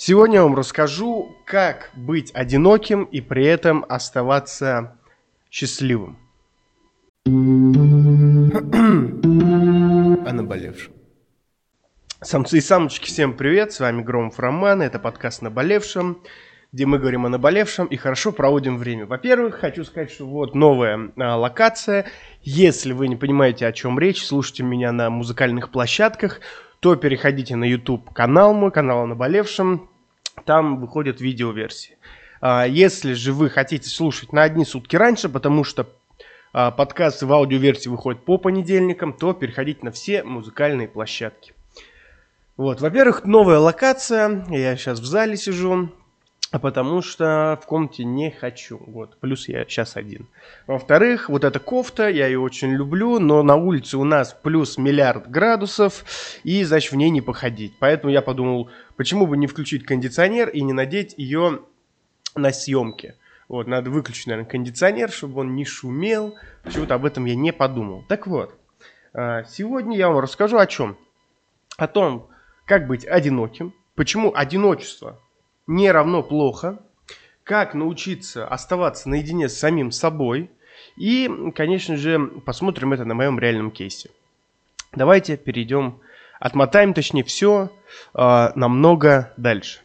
Сегодня я вам расскажу, как быть одиноким и при этом оставаться счастливым. О наболевшем. Самцы и самочки, всем привет, с вами Громов Роман, это подкаст «Наболевшем», где мы говорим о наболевшем и хорошо проводим время. Во-первых, хочу сказать, что вот новая а, локация. Если вы не понимаете, о чем речь, слушайте меня на музыкальных площадках, то переходите на YouTube канал мой, канал о наболевшем, там выходят видеоверсии. А, если же вы хотите слушать на одни сутки раньше, потому что а, подкасты в аудиоверсии выходят по понедельникам, то переходите на все музыкальные площадки. Вот, во-первых, новая локация, я сейчас в зале сижу, потому что в комнате не хочу. Вот, плюс я сейчас один. Во-вторых, вот эта кофта, я ее очень люблю, но на улице у нас плюс миллиард градусов, и, значит, в ней не походить. Поэтому я подумал, почему бы не включить кондиционер и не надеть ее на съемке. Вот, надо выключить, наверное, кондиционер, чтобы он не шумел. Почему-то об этом я не подумал. Так вот, а, сегодня я вам расскажу о чем. О том, как быть одиноким, почему одиночество не равно плохо, как научиться оставаться наедине с самим собой и, конечно же, посмотрим это на моем реальном кейсе. Давайте перейдем, отмотаем, точнее, все э, намного дальше.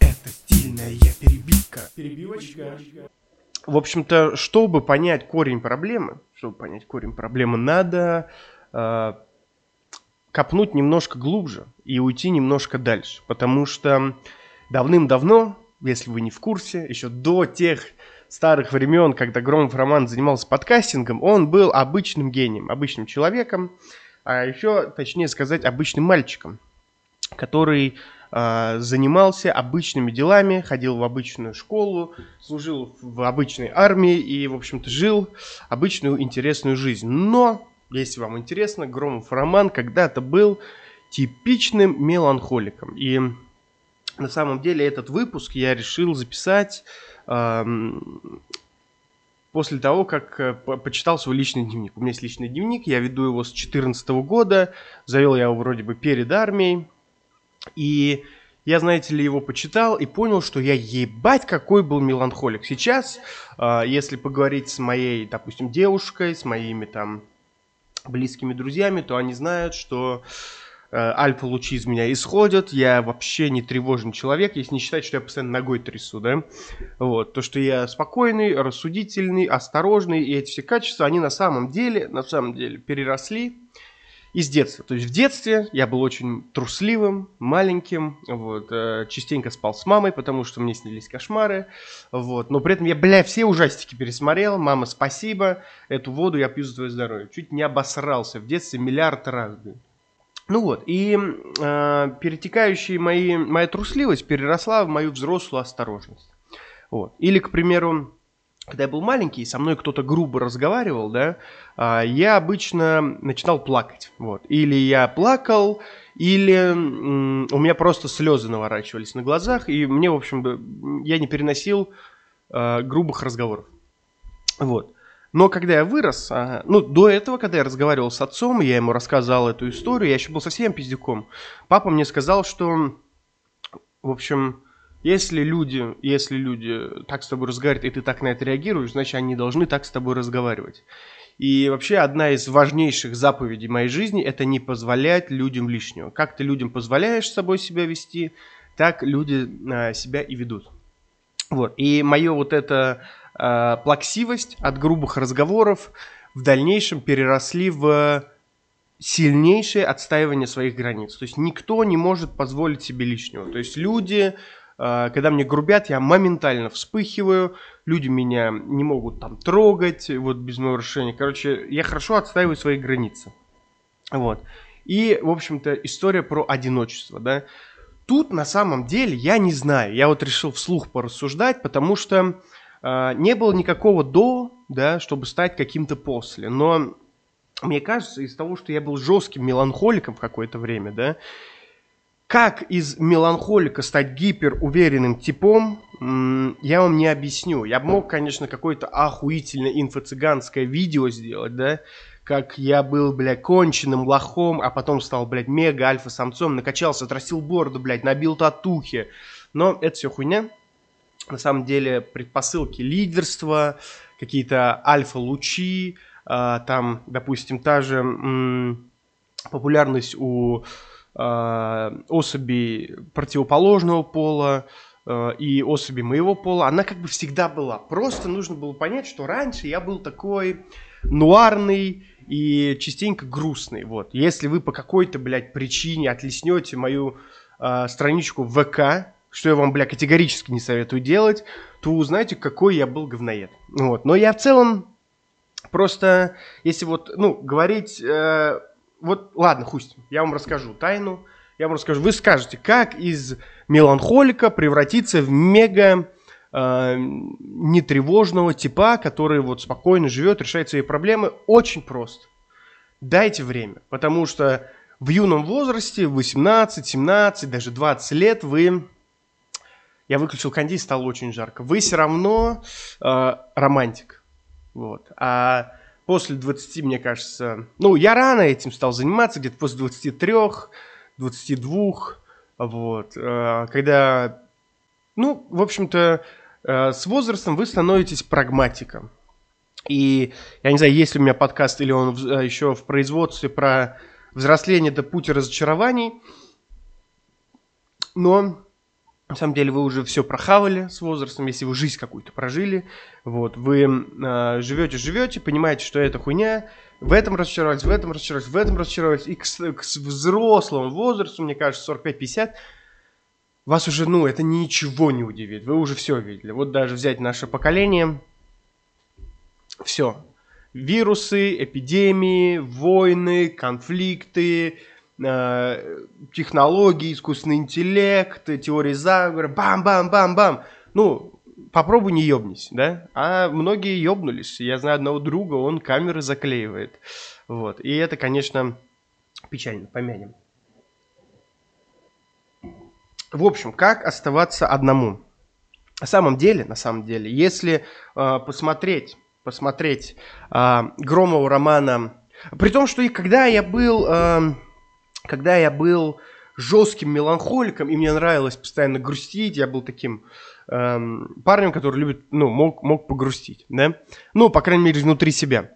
Это стильная перебивка. Перебивочка. В общем-то, чтобы понять корень проблемы, чтобы понять корень проблемы, надо э, копнуть немножко глубже и уйти немножко дальше, потому что давным-давно, если вы не в курсе, еще до тех старых времен, когда Громов Роман занимался подкастингом, он был обычным гением, обычным человеком, а еще, точнее сказать, обычным мальчиком, который э, занимался обычными делами, ходил в обычную школу, служил в обычной армии и, в общем-то, жил обычную интересную жизнь. Но, если вам интересно, Громов Роман когда-то был типичным меланхоликом. И на самом деле этот выпуск я решил записать после того, как э, почитал свой личный дневник. У меня есть личный дневник, я веду его с 2014 года, завел я его вроде бы перед армией. И я, знаете ли, его почитал и понял, что я ебать какой был меланхолик. Сейчас, э, если поговорить с моей, допустим, девушкой, с моими там близкими друзьями, то они знают, что альфа-лучи из меня исходят, я вообще не тревожный человек, если не считать, что я постоянно ногой трясу, да, вот, то, что я спокойный, рассудительный, осторожный, и эти все качества, они на самом деле, на самом деле переросли из детства, то есть в детстве я был очень трусливым, маленьким, вот, э, частенько спал с мамой, потому что мне снились кошмары, вот, но при этом я, бля, все ужастики пересмотрел, мама, спасибо, эту воду я пью за твое здоровье, чуть не обосрался в детстве миллиард раз, блин. Ну вот, и э, перетекающая мои, моя трусливость переросла в мою взрослую осторожность. Вот. Или, к примеру, когда я был маленький, со мной кто-то грубо разговаривал, да, э, я обычно начинал плакать. Вот. Или я плакал, или э, у меня просто слезы наворачивались на глазах, и мне, в общем, я не переносил э, грубых разговоров. Вот. Но когда я вырос, а, ну, до этого, когда я разговаривал с отцом, я ему рассказал эту историю, я еще был совсем пиздюком. Папа мне сказал, что, в общем, если люди, если люди так с тобой разговаривают, и ты так на это реагируешь, значит, они должны так с тобой разговаривать. И вообще одна из важнейших заповедей моей жизни – это не позволять людям лишнего. Как ты людям позволяешь с собой себя вести, так люди а, себя и ведут. Вот. И мое вот это э, плаксивость от грубых разговоров в дальнейшем переросли в сильнейшее отстаивание своих границ. То есть никто не может позволить себе лишнего. То есть люди, э, когда мне грубят, я моментально вспыхиваю, люди меня не могут там трогать, вот без моего решения. Короче, я хорошо отстаиваю свои границы. Вот. И, в общем-то, история про одиночество, да. Тут на самом деле я не знаю. Я вот решил вслух порассуждать, потому что не было никакого до, да, чтобы стать каким-то после. Но мне кажется, из того, что я был жестким меланхоликом в какое-то время, да, как из меланхолика стать гиперуверенным типом, я вам не объясню. Я мог, конечно, какое-то охуительное инфо-цыганское видео сделать, да, как я был, блядь, конченным лохом, а потом стал, блядь, мега альфа-самцом, накачался, отрастил бороду, блядь, набил татухи. Но это все хуйня. На самом деле предпосылки лидерства, какие-то альфа-лучи, э, там, допустим, та же популярность у э, особей противоположного пола, э, и особи моего пола, она как бы всегда была. Просто нужно было понять, что раньше я был такой нуарный, и частенько грустный. Вот. Если вы по какой-то, блядь, причине отлеснете мою э, страничку ВК, что я вам, бля, категорически не советую делать, то узнаете, какой я был говноед. Вот. Но я в целом просто, если вот, ну, говорить, э, вот, ладно, хуй я вам расскажу тайну, я вам расскажу, вы скажете, как из меланхолика превратиться в мега э, нетревожного типа, который вот спокойно живет, решает свои проблемы, очень просто. Дайте время, потому что в юном возрасте, 18, 17, даже 20 лет, вы... Я выключил кондей, стало очень жарко. Вы все равно э, романтик. Вот. А после 20, мне кажется... Ну, я рано этим стал заниматься, где-то после 23, 22. Вот. Э, когда... Ну, в общем-то, Э, с возрастом вы становитесь прагматиком. И я не знаю, есть ли у меня подкаст или он э, еще в производстве про взросление до пути разочарований. Но на самом деле вы уже все прохавали с возрастом, если вы жизнь какую-то прожили. Вот, вы э, живете, живете, понимаете, что это хуйня, в этом разочаровались, в этом разочаровались, в этом разочаровались. И к, к взрослому возрасту, мне кажется, 45-50, вас уже, ну, это ничего не удивит. Вы уже все видели. Вот даже взять наше поколение. Все. Вирусы, эпидемии, войны, конфликты, технологии, искусственный интеллект, теории заговора. Бам-бам-бам-бам. Ну, попробуй не ебнись, да? А многие ебнулись. Я знаю одного друга, он камеры заклеивает. Вот. И это, конечно, печально. Помянем. В общем, как оставаться одному? На самом деле, на самом деле, если э, посмотреть, посмотреть э, Громова романа, при том, что и когда я был, э, когда я был жестким меланхоликом, и мне нравилось постоянно грустить, я был таким э, парнем, который любит, ну, мог, мог погрустить, да, ну, по крайней мере, внутри себя.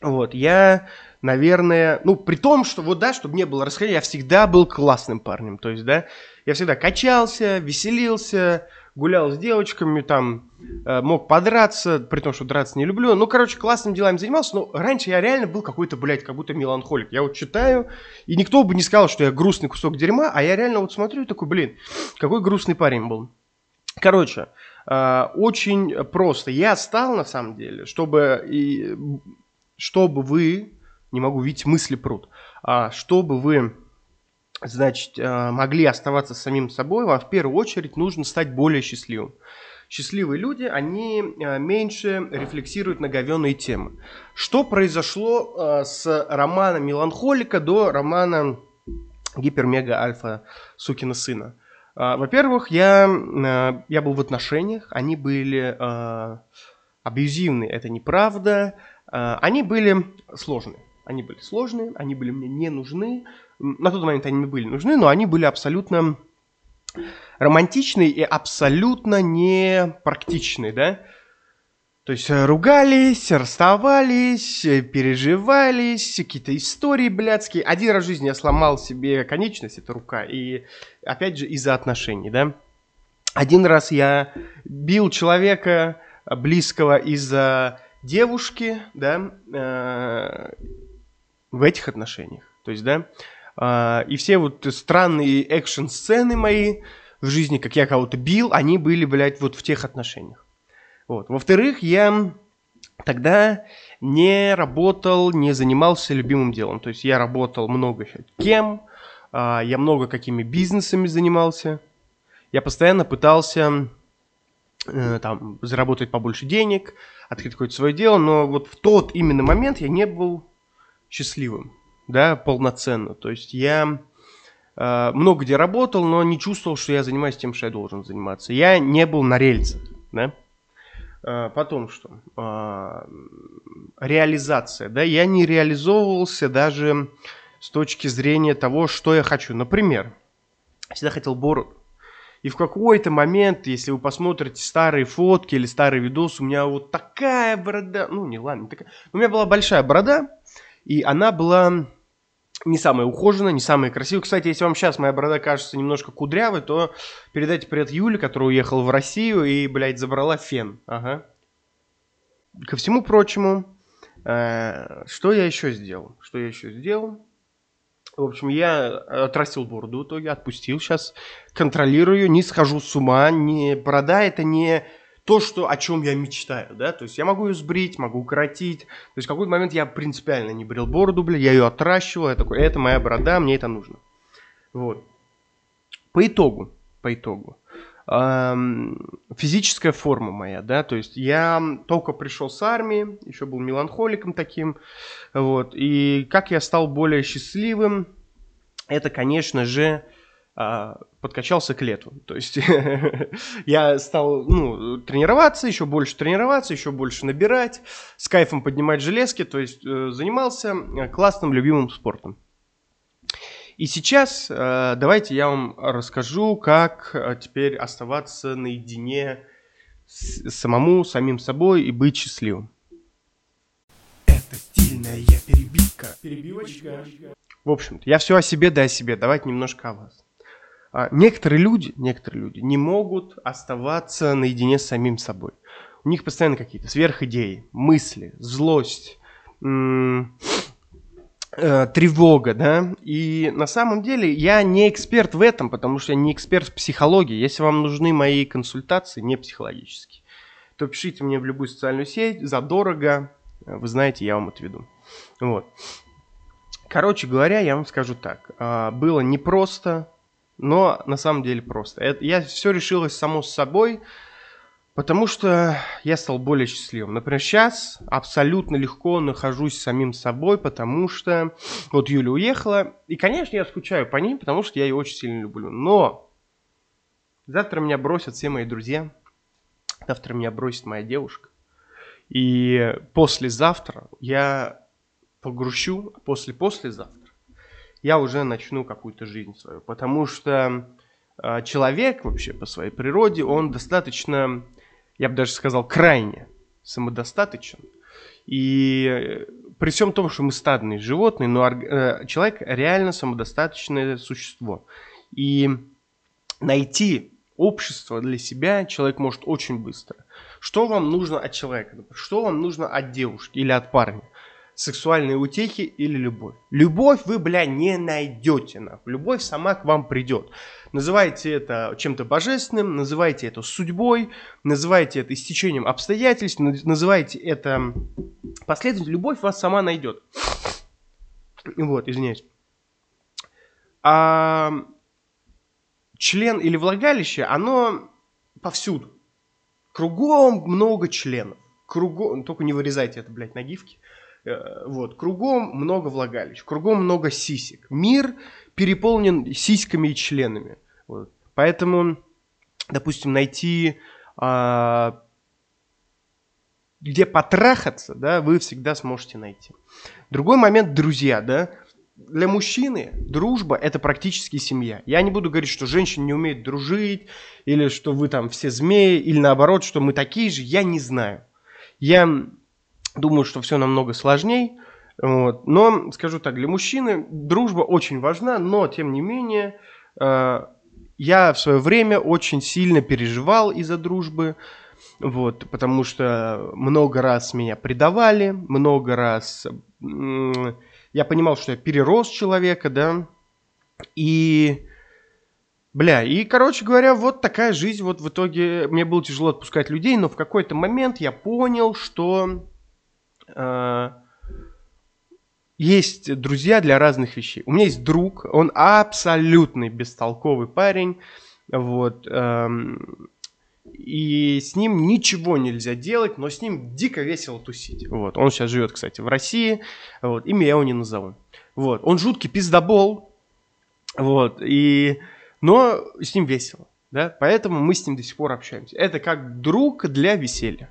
Вот, я, наверное, ну, при том, что, вот, да, чтобы не было расхода, я всегда был классным парнем, то есть, да, я всегда качался, веселился, гулял с девочками, там, э, мог подраться, при том, что драться не люблю. Ну, короче, классными делами занимался, но раньше я реально был какой-то, блядь, как будто меланхолик. Я вот читаю, и никто бы не сказал, что я грустный кусок дерьма, а я реально вот смотрю и такой, блин, какой грустный парень был. Короче, э, очень просто. Я стал, на самом деле, чтобы, и, чтобы вы, не могу видеть мысли прут, а чтобы вы значит, э, могли оставаться самим собой, вам в первую очередь нужно стать более счастливым. Счастливые люди, они э, меньше рефлексируют на говенные темы. Что произошло э, с романа «Меланхолика» до романа «Гипер-мега-альфа сукина сына»? Во-первых, я, я был в отношениях, они были абьюзивные, это неправда, они были сложные. Они были сложные, они были мне не нужны, на тот момент они мне были нужны, но они были абсолютно романтичные и абсолютно не практичные, да. То есть э, ругались, расставались, э, переживались, какие-то истории блядские. Один раз в жизни я сломал себе конечность, это рука, и опять же из-за отношений, да. Один раз я бил человека близкого из-за девушки, да, э, в этих отношениях. То есть, да, а, и все вот странные экшн-сцены мои в жизни, как я кого-то бил, они были, блядь, вот в тех отношениях. Вот. Во-вторых, я тогда не работал, не занимался любимым делом. То есть я работал много кем, а, я много какими бизнесами занимался. Я постоянно пытался э, там заработать побольше денег, открыть какое-то свое дело, но вот в тот именно момент я не был счастливым да, полноценно. То есть я э, много где работал, но не чувствовал, что я занимаюсь тем, что я должен заниматься. Я не был на рельсах, да. А, потом что? А, реализация, да, я не реализовывался даже с точки зрения того, что я хочу. Например, всегда хотел бороду. И в какой-то момент, если вы посмотрите старые фотки или старый видос, у меня вот такая борода, ну не ладно, такая, у меня была большая борода, и она была не самая ухоженная, не самая красивая. Кстати, если вам сейчас моя борода кажется немножко кудрявой, то передайте привет Юле, которая уехала в Россию и, блядь, забрала фен. Ага. Ко всему прочему, э, что я еще сделал? Что я еще сделал? В общем, я отрастил бороду в итоге, отпустил. Сейчас контролирую, не схожу с ума. Не, борода это не то, что, о чем я мечтаю, да, то есть я могу ее сбрить, могу укоротить, то есть в какой-то момент я принципиально не брил бороду, бля, я ее отращивал, я такой, это моя борода, мне это нужно. Вот. По итогу, по итогу, эм, физическая форма моя, да, то есть я только пришел с армии, еще был меланхоликом таким, вот, и как я стал более счастливым, это, конечно же, а, подкачался к лету. То есть я стал ну, тренироваться, еще больше тренироваться, еще больше набирать, с кайфом поднимать железки, то есть э, занимался э, классным, любимым спортом. И сейчас э, давайте я вам расскажу, как теперь оставаться наедине с самому, самим собой и быть счастливым. Это стильная перебивка. Перебивочка. В общем-то, я все о себе, да о себе. Давайте немножко о вас. А, некоторые люди, некоторые люди не могут оставаться наедине с самим собой. У них постоянно какие-то сверхидеи, мысли, злость, э, тревога, да. И на самом деле я не эксперт в этом, потому что я не эксперт в психологии. Если вам нужны мои консультации, не психологические, то пишите мне в любую социальную сеть, задорого, вы знаете, я вам отведу. Вот. Короче говоря, я вам скажу так. А, было непросто, но на самом деле просто. Это, я все решилось само с собой, потому что я стал более счастливым. Например, сейчас абсолютно легко нахожусь самим собой, потому что вот Юля уехала, и, конечно, я скучаю по ней, потому что я ее очень сильно люблю. Но завтра меня бросят все мои друзья, завтра меня бросит моя девушка. И послезавтра я погрущу, после-послезавтра я уже начну какую-то жизнь свою. Потому что э, человек вообще по своей природе, он достаточно, я бы даже сказал, крайне самодостаточен. И э, при всем том, что мы стадные животные, но э, человек реально самодостаточное существо. И найти общество для себя человек может очень быстро. Что вам нужно от человека? Что вам нужно от девушки или от парня? Сексуальные утехи или любовь. Любовь вы, бля, не найдете. Нахуй. Любовь сама к вам придет. Называйте это чем-то божественным, называйте это судьбой, называйте это истечением обстоятельств, называйте это последовательностью. Любовь вас сама найдет. Вот, извиняюсь. А член или влагалище, оно повсюду. Кругом много членов. Кругом, только не вырезайте это, блядь, на гифке. Вот, кругом много влагалищ, кругом много сисек. Мир переполнен сиськами и членами. Вот. Поэтому, допустим, найти а, где потрахаться, да, вы всегда сможете найти. Другой момент, друзья, да, для мужчины дружба это практически семья. Я не буду говорить, что женщины не умеют дружить, или что вы там все змеи, или наоборот, что мы такие же, я не знаю. Я Думаю, что все намного сложнее. Вот. Но, скажу так, для мужчины дружба очень важна, но, тем не менее, э, я в свое время очень сильно переживал из-за дружбы, вот, потому что много раз меня предавали, много раз э, я понимал, что я перерос человека, да, и, бля, и, короче говоря, вот такая жизнь, вот в итоге мне было тяжело отпускать людей, но в какой-то момент я понял, что есть друзья для разных вещей. У меня есть друг, он абсолютный бестолковый парень, вот, эм, и с ним ничего нельзя делать, но с ним дико весело тусить. Вот, он сейчас живет, кстати, в России, вот, имя я его не назову. Вот, он жуткий пиздобол, вот, и, но с ним весело, да, поэтому мы с ним до сих пор общаемся. Это как друг для веселья.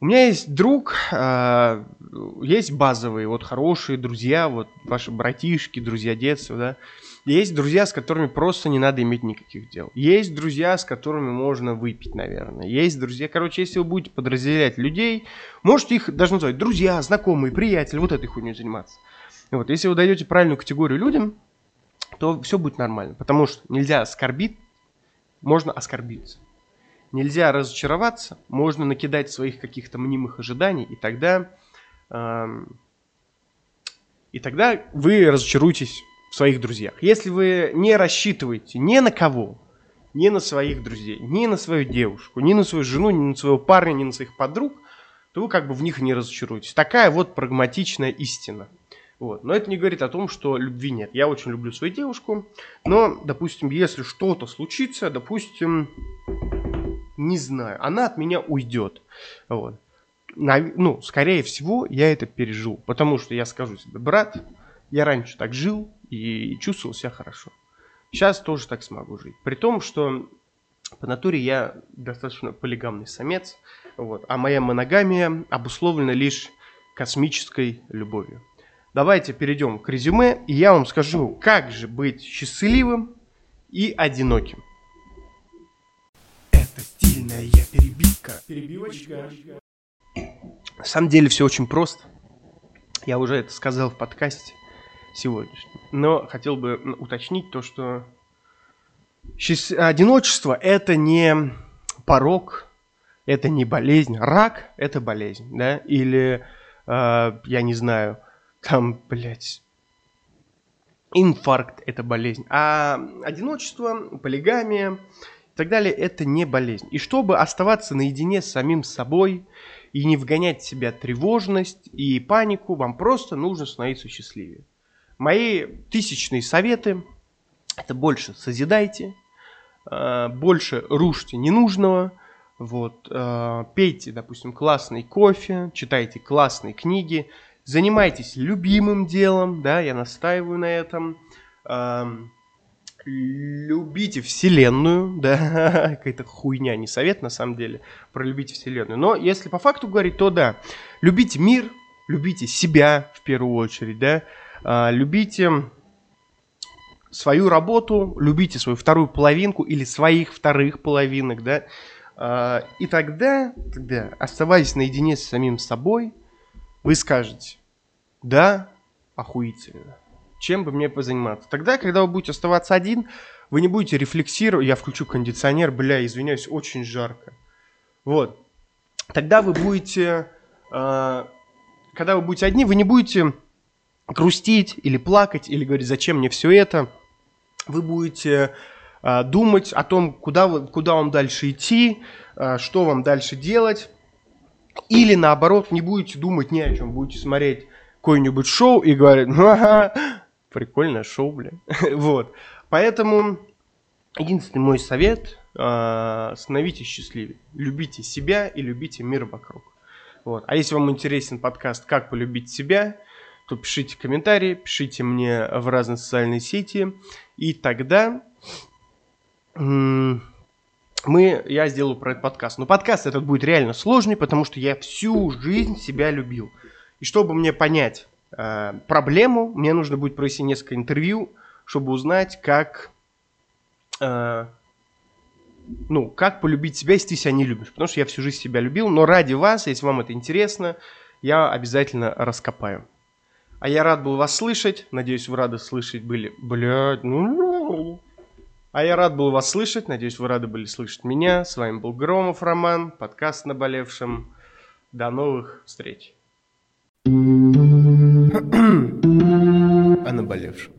У меня есть друг, э, есть базовые, вот хорошие друзья, вот ваши братишки, друзья детства, да. Есть друзья, с которыми просто не надо иметь никаких дел. Есть друзья, с которыми можно выпить, наверное. Есть друзья, короче, если вы будете подразделять людей, можете их даже называть друзья, знакомые, приятели, вот этой хуйней заниматься. Вот, если вы даете правильную категорию людям, то все будет нормально. Потому что нельзя оскорбить, можно оскорбиться. Нельзя разочароваться, можно накидать своих каких-то мнимых ожиданий, и тогда, и тогда вы разочаруетесь в своих друзьях. Если вы не рассчитываете ни на кого, ни на своих друзей, ни на свою девушку, ни на свою жену, ни на своего парня, ни на своих подруг, то вы как бы в них не разочаруетесь. Такая вот прагматичная истина. Вот. Но это не говорит о том, что любви нет. Я очень люблю свою девушку, но, допустим, если что-то случится, допустим, не знаю, она от меня уйдет. Вот. Ну, скорее всего, я это пережил, потому что я скажу себе, брат, я раньше так жил, и чувствовал себя хорошо. Сейчас тоже так смогу жить. При том, что по натуре я достаточно полигамный самец, вот, а моя моногамия обусловлена лишь космической любовью. Давайте перейдем к резюме, и я вам скажу, как же быть счастливым и одиноким. Это стильная перебивка. Перебивочка. На самом деле все очень просто. Я уже это сказал в подкасте сегодняшний. Но хотел бы уточнить то, что одиночество – это не порог, это не болезнь. Рак – это болезнь, да? Или, э, я не знаю, там, блядь, инфаркт – это болезнь. А одиночество, полигамия так далее – это не болезнь. И чтобы оставаться наедине с самим собой и не вгонять в себя тревожность и панику, вам просто нужно становиться счастливее. Мои тысячные советы – это больше созидайте, э, больше рушьте ненужного, вот, э, пейте, допустим, классный кофе, читайте классные книги, занимайтесь любимым делом, да, я настаиваю на этом, эм, любите Вселенную, да, какая-то хуйня, не совет на самом деле, про любите Вселенную. Но если по факту говорить, то да, любите мир, любите себя в первую очередь, да, а, любите свою работу, любите свою вторую половинку или своих вторых половинок, да, а, и тогда, тогда, оставаясь наедине с самим собой, вы скажете, да, охуительно, чем бы мне позаниматься. Тогда, когда вы будете оставаться один, вы не будете рефлексировать, я включу кондиционер, бля, извиняюсь, очень жарко. Вот. Тогда вы будете, э, когда вы будете одни, вы не будете грустить или плакать, или говорить, зачем мне все это, вы будете э, думать о том, куда, вы, куда вам дальше идти, э, что вам дальше делать, или наоборот, не будете думать ни о чем, будете смотреть какое-нибудь шоу и говорить, ага, прикольное шоу, бля. вот. Поэтому единственный мой совет, э, становитесь счастливее, любите себя и любите мир вокруг. Вот. А если вам интересен подкаст «Как полюбить себя», то пишите комментарии, пишите мне в разные социальные сети, и тогда мы, я сделаю про этот подкаст. Но подкаст этот будет реально сложный, потому что я всю жизнь себя любил. И чтобы мне понять проблему, мне нужно будет провести несколько интервью, чтобы узнать, как, э, ну, как полюбить себя, если ты себя не любишь. Потому что я всю жизнь себя любил, но ради вас, если вам это интересно, я обязательно раскопаю. А я рад был вас слышать. Надеюсь, вы рады слышать были. Блядь, ну... А я рад был вас слышать. Надеюсь, вы рады были слышать меня. С вами был Громов Роман, подкаст «Наболевшим». До новых встреч. О наболевшем.